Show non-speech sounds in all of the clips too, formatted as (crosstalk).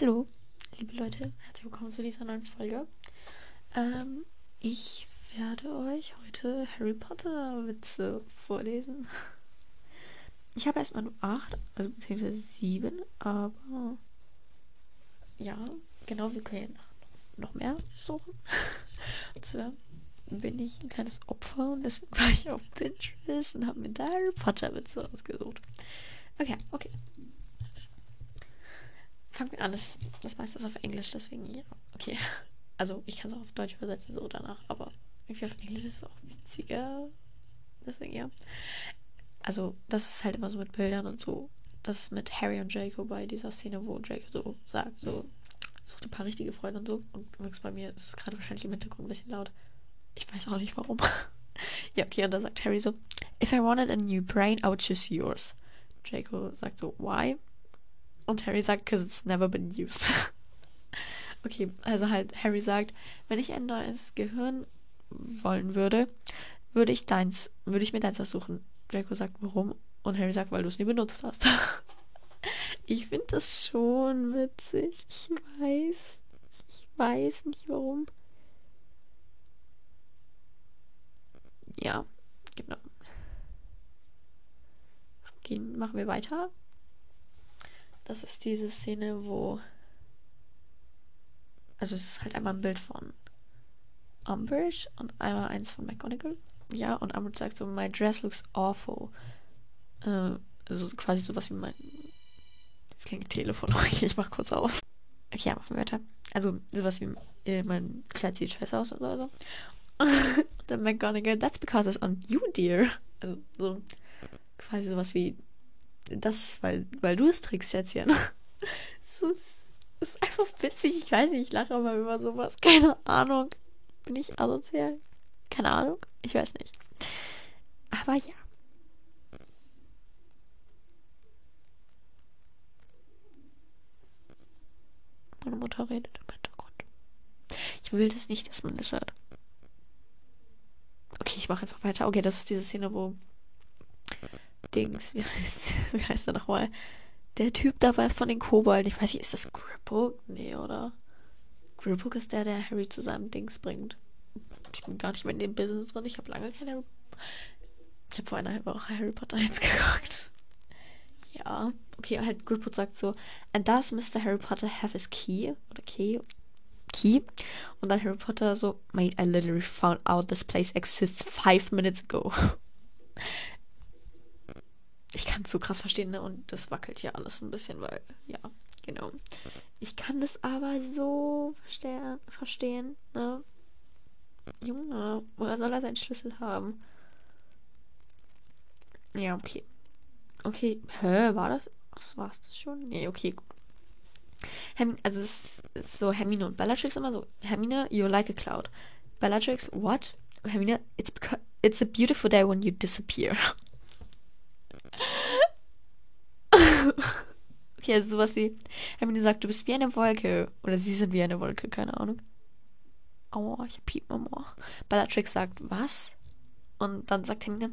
Hallo, liebe Leute, herzlich willkommen zu dieser neuen Folge. Ähm, ich werde euch heute Harry Potter Witze vorlesen. Ich habe erstmal nur acht, also beziehungsweise sieben, aber ja, genau, wir können noch mehr suchen. Und zwar bin ich ein kleines Opfer und deswegen war ich auf Pinterest und habe mir da Harry Potter Witze ausgesucht. Okay, okay fangen wir an. Das, meiste ist auf Englisch, deswegen ja. Okay. (laughs) Also ich kann es auch auf Deutsch übersetzen, so danach, aber irgendwie auf Englisch ist es auch witziger. Deswegen ja. Also, das ist halt immer so mit Bildern und so. Das ist mit Harry und Draco bei dieser Szene, wo Draco so sagt, so, sucht ein paar richtige Freunde und so. Und übrigens bei mir ist es gerade wahrscheinlich im Hintergrund ein bisschen laut. Ich weiß auch nicht warum. (laughs) ja, okay, und da sagt Harry so, If I wanted a new brain, I would choose yours. Draco sagt so, why? Und Harry sagt, because it's never been used. (laughs) okay, also halt, Harry sagt, wenn ich ein neues Gehirn wollen würde, würde ich deins, würde ich mir deins aussuchen. Draco sagt, warum? Und Harry sagt, weil du es nie benutzt hast. (laughs) ich finde das schon witzig. Ich weiß. Ich weiß nicht warum. Ja, genau. Gehen, machen wir weiter. Das ist diese Szene, wo. Also, es ist halt einmal ein Bild von Umbridge und einmal eins von McGonagall. Ja, und Umbridge sagt so: My dress looks awful. Äh, also quasi sowas wie mein. Jetzt klingt Telefon. (laughs) Okay, ich mach kurz aus. Okay, ja, machen wir weiter. Also, sowas wie äh, mein Kleid sieht scheiße aus oder so. (laughs) und dann McGonagall, that's because it's on you, dear. Also, so quasi sowas wie das, weil, weil du es trägst, Schätzchen. (laughs) ist, ist einfach witzig. Ich weiß nicht, ich lache immer über sowas. Keine Ahnung. Bin ich asozial? Keine Ahnung. Ich weiß nicht. Aber ja. Meine Mutter redet im Hintergrund. Ich will das nicht, dass man das hört. Okay, ich mache einfach weiter. Okay, das ist diese Szene, wo Dings, wie heißt, (laughs) wie heißt er nochmal? Der Typ dabei von den Kobolden. Ich weiß nicht, ist das Griphook? Nee, oder? Griphook ist der, der Harry zu seinem Dings bringt. Ich bin gar nicht mehr in dem Business drin. Ich habe lange keine. Ich habe vor einer Woche Harry Potter (laughs) jetzt geguckt. Ja. Okay, halt Griphook sagt so: And does Mr. Harry Potter have his key? Oder Key? Key. Und dann Harry Potter so: Mate, I literally found out this place exists five minutes ago (laughs) ich kann es so krass verstehen, ne? Und das wackelt hier alles ein bisschen, weil, ja, genau. Ich kann das aber so verstehen, ne? Junge, woher soll er seinen Schlüssel haben? Ja, okay. Okay, hä, war das? Ach, war es das schon? Nee, okay. Herm also es ist so Hermine und Bellatrix immer so. Hermine, you're like a cloud. Bellatrix, what? Hermine, it's it's a beautiful day when you disappear. (laughs) okay, also sowas wie, Hermine sagt, du bist wie eine Wolke. Oder sie sind wie eine Wolke, keine Ahnung. Aua, ich hab Piep im Ohr. Bellatrix sagt, was? Und dann sagt Hermine,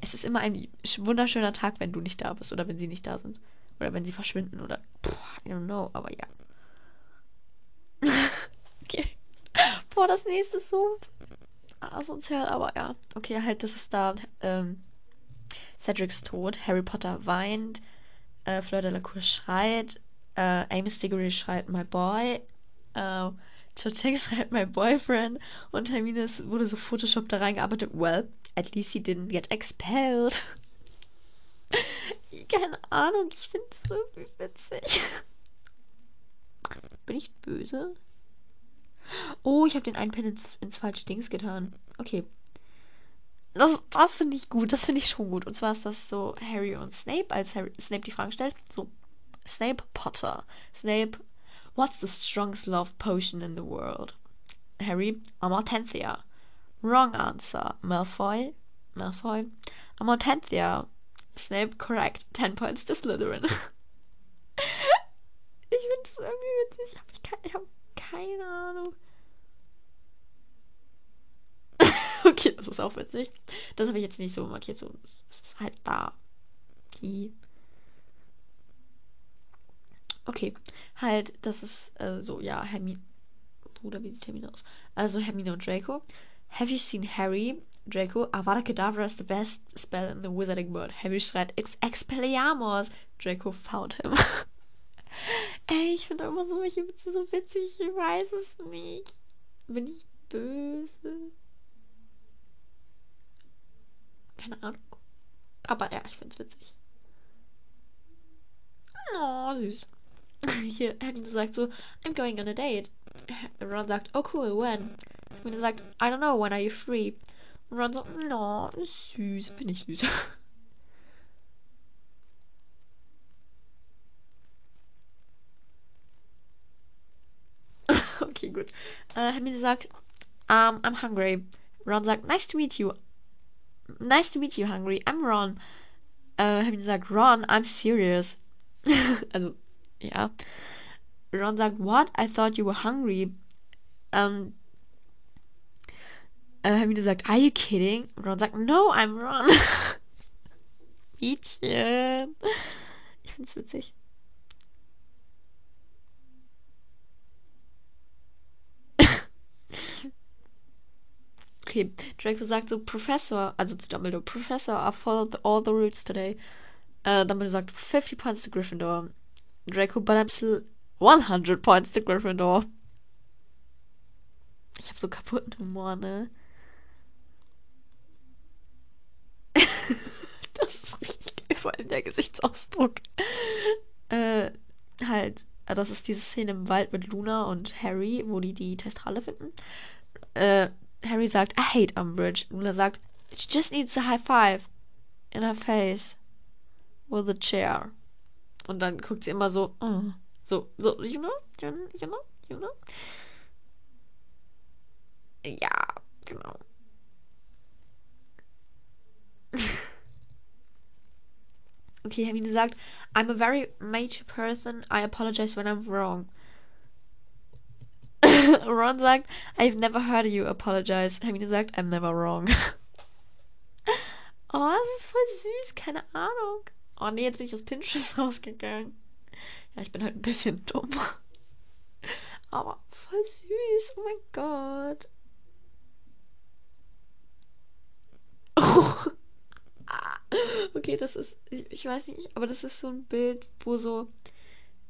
es ist immer ein wunderschöner Tag, wenn du nicht da bist oder wenn sie nicht da sind. Oder wenn sie verschwinden oder, pff, I don't know, aber ja. (laughs) okay. Boah, das nächste ist so asozial, aber ja. Okay, halt, das ist da. Ähm, Cedrics Tod, Harry Potter weint, äh, Fleur Delacour schreit, äh, Amy Diggory schreit My Boy, äh, Cho (laughs) schreit My Boyfriend und Hermine wurde so Photoshop da reingearbeitet. Well, at least he didn't get expelled. (laughs) Keine Ahnung, ich finde es irgendwie witzig. (laughs) Bin ich böse? Oh, ich habe den einen Pen ins, ins falsche Dings getan. Okay, das, das finde ich gut, das finde ich schon gut. Und zwar ist das so Harry und Snape, als Harry, Snape die Frage stellt. So, Snape Potter. Snape, what's the strongest love potion in the world? Harry, Amartenthia. Wrong answer. Malfoy, Malfoy, Amartenthia. Snape, correct. 10 points to Slytherin. (laughs) ich finde es irgendwie witzig. Ich habe hab keine Ahnung. okay, das ist auch witzig. Das habe ich jetzt nicht so markiert. So, es ist halt da. Die. Okay, halt, das ist äh, so, ja, Hermine. Bruder, wie sieht Hermine aus? Also Hermine und Draco. Have you seen Harry? Draco, Avada Kedavra is the best spell in the wizarding world. Harry schreit, It's Expelliarmus. Draco found him. (laughs) Ey, ich finde immer so welche Witze so witzig. Ich weiß es nicht. Bin ich böse? Keine Ahnung. Aber ja, ich finde es witzig. Oh, süß. (laughs) Hier, Hermine sagt so, I'm going on a date. (laughs) Ron sagt, oh cool, when? Hermine sagt, I don't know, when are you free? Ron so, no, süß, bin ich süß. (laughs) okay, gut. Äh, Hermine sagt, um, I'm hungry. Ron sagt, nice to meet you. Nice to meet you, hungry. I'm Ron. Äh, Hermine sagt, Ron, I'm serious. also, ja. Ron sagt, what? I thought you were hungry. Ähm, äh, Hermine sagt, are you kidding? Ron sagt, no, I'm Ron. Mädchen. Ich find's witzig. Okay, Draco sagt so, Professor, also zu Dumbledore, Professor, I followed all the rules today. Äh, Dumbledore sagt, 50 points to Gryffindor. Draco, but I'm still 100 points to Gryffindor. Ich hab so kaputten Humor, ne? (laughs) das ist richtig geil, vor allem der Gesichtsausdruck. Äh, halt, das ist diese Szene im Wald mit Luna und Harry, wo die die Testrale finden. Äh, Harry sagt, I hate Umbridge. Luna sagt, she just needs a high five in her face with a chair. Und dann guckt sie immer so, oh. so, so, you know, you know, you know, you know. Ja, genau. (laughs) okay, Hermine sagt, I'm a very mature person. I apologize when I'm wrong. Ron sagt, I've never heard you apologize. Hermine sagt, I'm never wrong. (laughs) oh, das ist voll süß, keine Ahnung. Oh nee, jetzt bin ich aus Pinterest (laughs) rausgegangen. Ja, ich bin halt ein bisschen dumm. (laughs) Aber voll süß, oh mein Gott. Oh. Okay, das ist, ich, ich, weiß nicht, aber das ist so ein Bild, wo so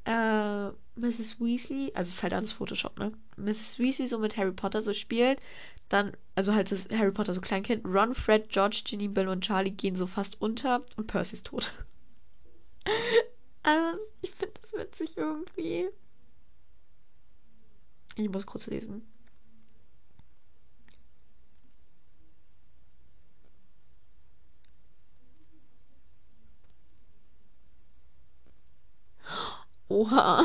äh, Mrs. Weasley, also es ist halt alles Photoshop, ne? Mrs. Weasley so mit Harry Potter so spielt, dann, also halt das Harry Potter so Kleinkind, Ron, Fred, George, Ginny, Bill und Charlie gehen so fast unter und Percy ist tot. (laughs) also, ich finde das witzig irgendwie. Ich muss kurz lesen. Oha.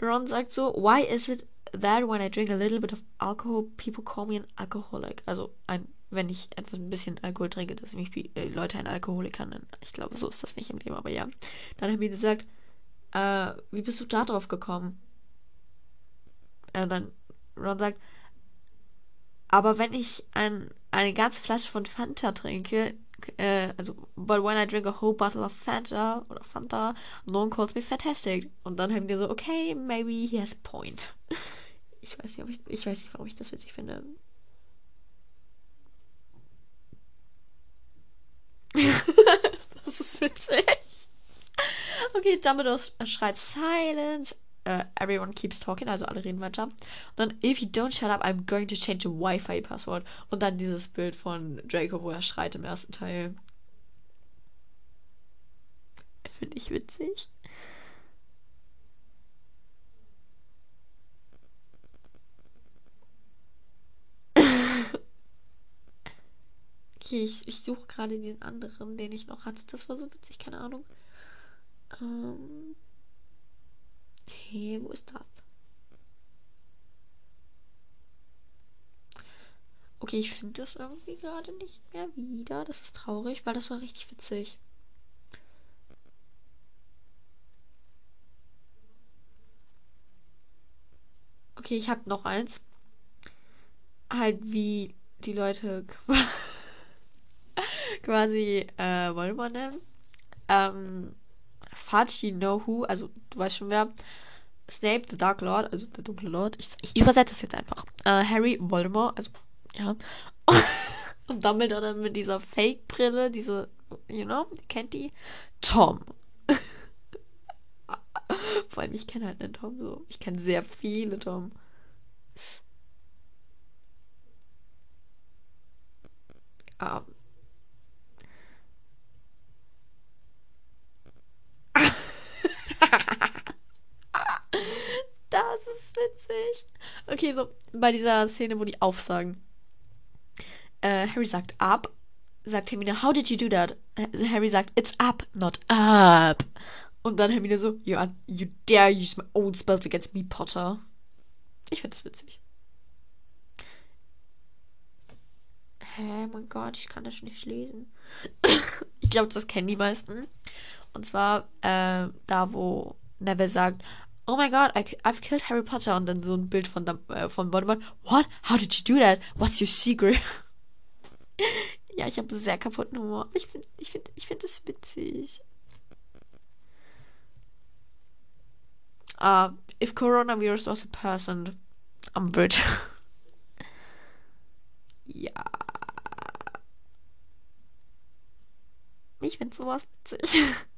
Ron sagt so, why is it that when I drink a little bit of alcohol, people call me an alcoholic? Also, ein, wenn ich etwas ein bisschen Alkohol trinke, dass mich äh, Leute ein Alkoholiker nennen. Ich glaube, so ist das nicht im Leben, aber ja. Dann hat mir gesagt, äh, wie bist du da drauf gekommen? Äh, dann Ron sagt, aber wenn ich ein, eine ganze Flasche von Fanta trinke, äh, also, but when I drink a whole bottle of Fanta oder Fanta, no one calls me fantastic. Und dann haben wir so, okay, maybe he has a point. (laughs) Ich weiß nicht, ob ich, ich weiß nicht, warum ich das witzig finde. (laughs) das ist witzig. Okay, Dumbledore schreit Silence. Uh, everyone keeps talking, also alle reden weiter. Und dann, if you don't shut up, I'm going to change the Wi-Fi-Passwort. Und dann dieses Bild von Draco, wo er schreit im ersten Teil. Finde ich witzig. (laughs) okay, ich, ich suche gerade den anderen, den ich noch hatte. Das war so witzig, keine Ahnung. Ähm. Okay, wo ist das? Okay, ich finde das irgendwie gerade nicht mehr wieder. Das ist traurig, weil das war richtig witzig. Okay, ich habe noch eins. Halt wie die Leute (laughs) quasi äh, Voldemort nennen. Ähm, You know who, also du weißt schon wer. Snape, the Dark Lord, also der dunkle Lord. Ich, ich übersetze das jetzt einfach. Äh, Harry, Voldemort, also ja. (laughs) Und Dumbledore dann mit dieser Fake-Brille, diese, you know, kennt die? Tom. (laughs) Vor allem, ich kenne halt einen Tom so. Ich kenne sehr viele Tom. Ah. Das ist witzig. Okay, so bei dieser Szene, wo die aufsagen. Äh, Harry sagt ab. Sagt Hermine, how did you do that? Harry sagt, it's up, not up. Und dann Hermine so, you, are, you dare use my own spells against me, Potter. Ich finde das witzig. Hä, mein Gott, ich kann das nicht lesen. ich glaube, das kennen die meisten. Und zwar äh, da, wo Neville sagt, oh my god, I, I've killed Harry Potter. Und dann so ein Bild von, äh, von Voldemort. What? How did you do that? What's your secret? (laughs) ja, ich habe sehr kaputten Humor. Ich finde ich find, ich find das witzig. Uh, if coronavirus was a person, Umbridge. (laughs) ja. Ich finde sowas witzig. (laughs)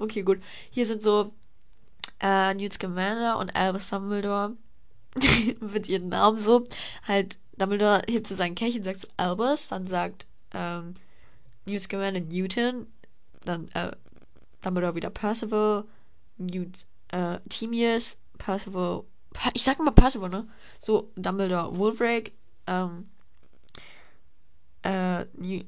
okay, gut. Hier sind so äh, Newt Scamander und Albus Dumbledore (laughs) mit ihren Namen so. Halt, Dumbledore hebt so seinen Kelch und sagt so Albus, dann sagt ähm, Newt Scamander Newton, dann äh, Dumbledore wieder Percival, Newt äh, Timius, Percival, ich sag mal Percival, ne? So, Dumbledore Wolfric, ähm, äh, New,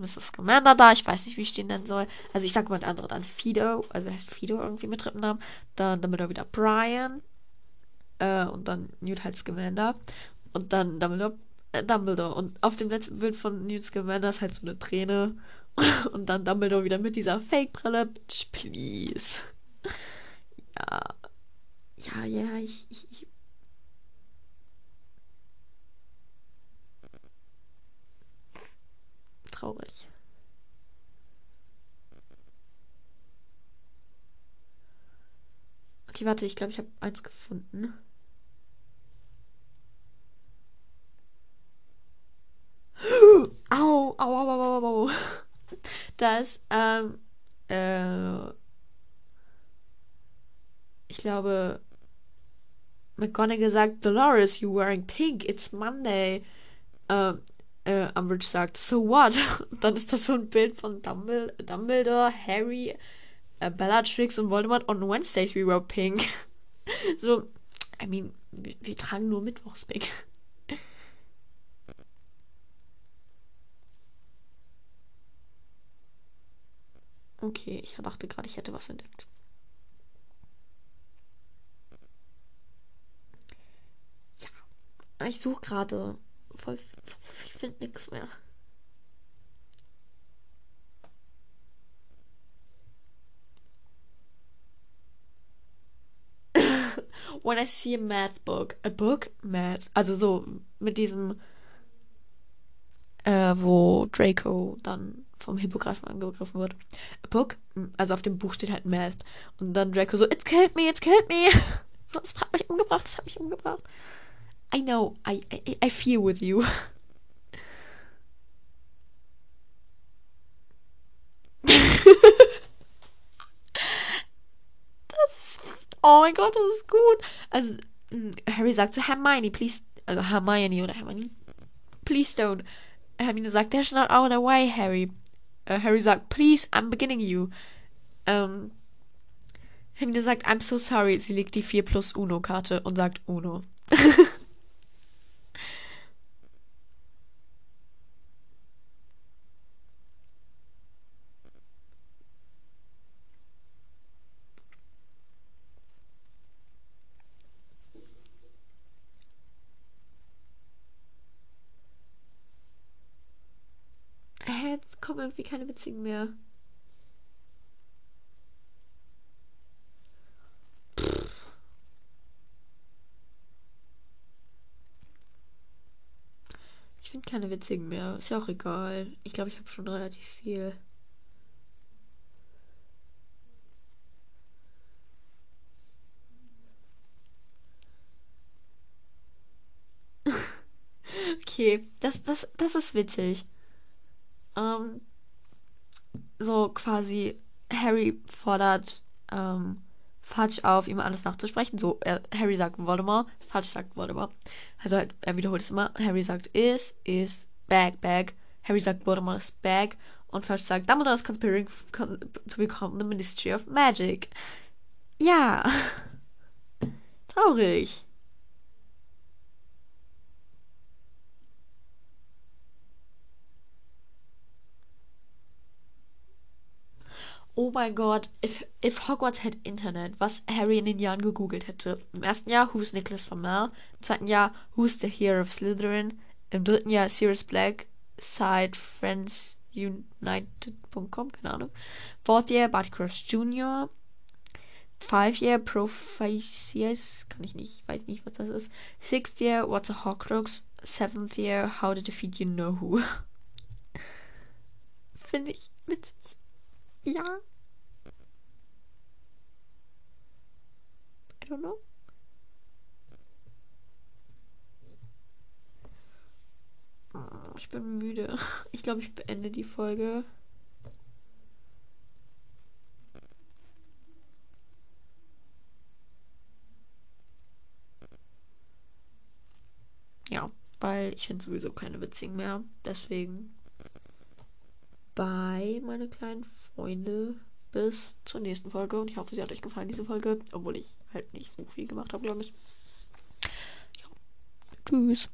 Mr. Scamander da, ich weiß nicht, wie ich den nennen soll. Also ich sag mal der andere dann Fido, also heißt Fido irgendwie mit dritten Namen. Dann Dumbledore wieder Brian, äh, und dann Newt halt Scamander. Und dann Dumbledore, äh, Dumbledore. Und auf dem letzten Bild von Newt Scamander ist halt so eine Träne. (laughs) und dann Dumbledore wieder mit dieser Fake-Brille. Please. Ja. Ja, ja, ich, ich, ich traurig. Okay, warte, ich glaube, ich habe eins gefunden. (gasps) Au, au, au, au, au, au. (laughs) Da ist, ähm, äh, ich glaube, McGonagall sagt, Dolores, you wearing pink, it's Monday. Ähm, äh, Umbridge sagt, so what? (laughs) dann ist das so ein Bild von Dumbledore, Dumbledore Harry, äh, Bellatrix und Voldemort on Wednesdays we wear pink. (laughs) so, I mean, wir, wir tragen nur Mittwochs pink. (laughs) Okay, ich dachte gerade, ich hätte was entdeckt. Ja, ich suche gerade voll ich finde nichts mehr. (laughs) When I see a math book, a book, math, also so mit diesem, äh, wo Draco dann vom Hippogreifen angegriffen wird. A book, also auf dem Buch steht halt Math. Und dann Draco so, it's killed me, it's killed me. (laughs) Es hat mich umgebracht, es hat mich umgebracht. I know, I, I, I feel with you. (laughs) Oh mein Gott, das ist gut. Also, mm, Harry sagt zu Hermione, please, also Hermione oder Hermione, please don't. Hermine sagt, there's not out of way, Harry. Uh, Harry sagt, please, I'm beginning you. Ähm, Hermine sagt, I'm so sorry. Sie legt die 4 plus Uno-Karte und sagt Uno. (laughs) kommen irgendwie keine witzigen mehr. Ich finde keine witzigen mehr. Ist ja auch egal. Ich glaube, ich habe schon relativ viel. (laughs) Okay, das, das, das ist witzig. Ähm, so quasi, Harry fordert ähm, Fudge auf, ihm alles nachzusprechen. So, er, Harry sagt Voldemort, Fudge sagt Voldemort. Also halt, er wiederholt es immer. Harry sagt is, is, bag, bag. Harry sagt Voldemort ist bag. Und Fudge sagt Dumbledore is conspiring to become the Ministry of Magic. Ja. (laughs) Traurig. Oh mein Gott, if, if Hogwarts had Internet, was Harry in den Jahren gegoogelt hätte. Im ersten Jahr, who's Nicholas Flamel? Im zweiten Jahr, who's the hero of Slytherin? Im dritten Jahr, Sirius Black, Side Friends United.com, keine Ahnung. Fourth year, Barty Cross Jr. Five year, Prophecies, kann ich nicht, weiß nicht, was das ist. Sixth year, What's a Horcrux? Seventh year, How to Defeat You Know Who? (laughs) Finde ich witzig. Ja. I don't know. Oh, ich bin müde. (laughs) Ich glaube, ich beende die Folge. Ja, weil ich finde sowieso keine witzigen mehr. Deswegen bye, meine kleinen Freunde. Bis zur nächsten Folge. Und ich hoffe, sie hat euch gefallen, diese Folge. Obwohl ich halt nicht so viel gemacht habe, glaube ich. Ja. Tschüss.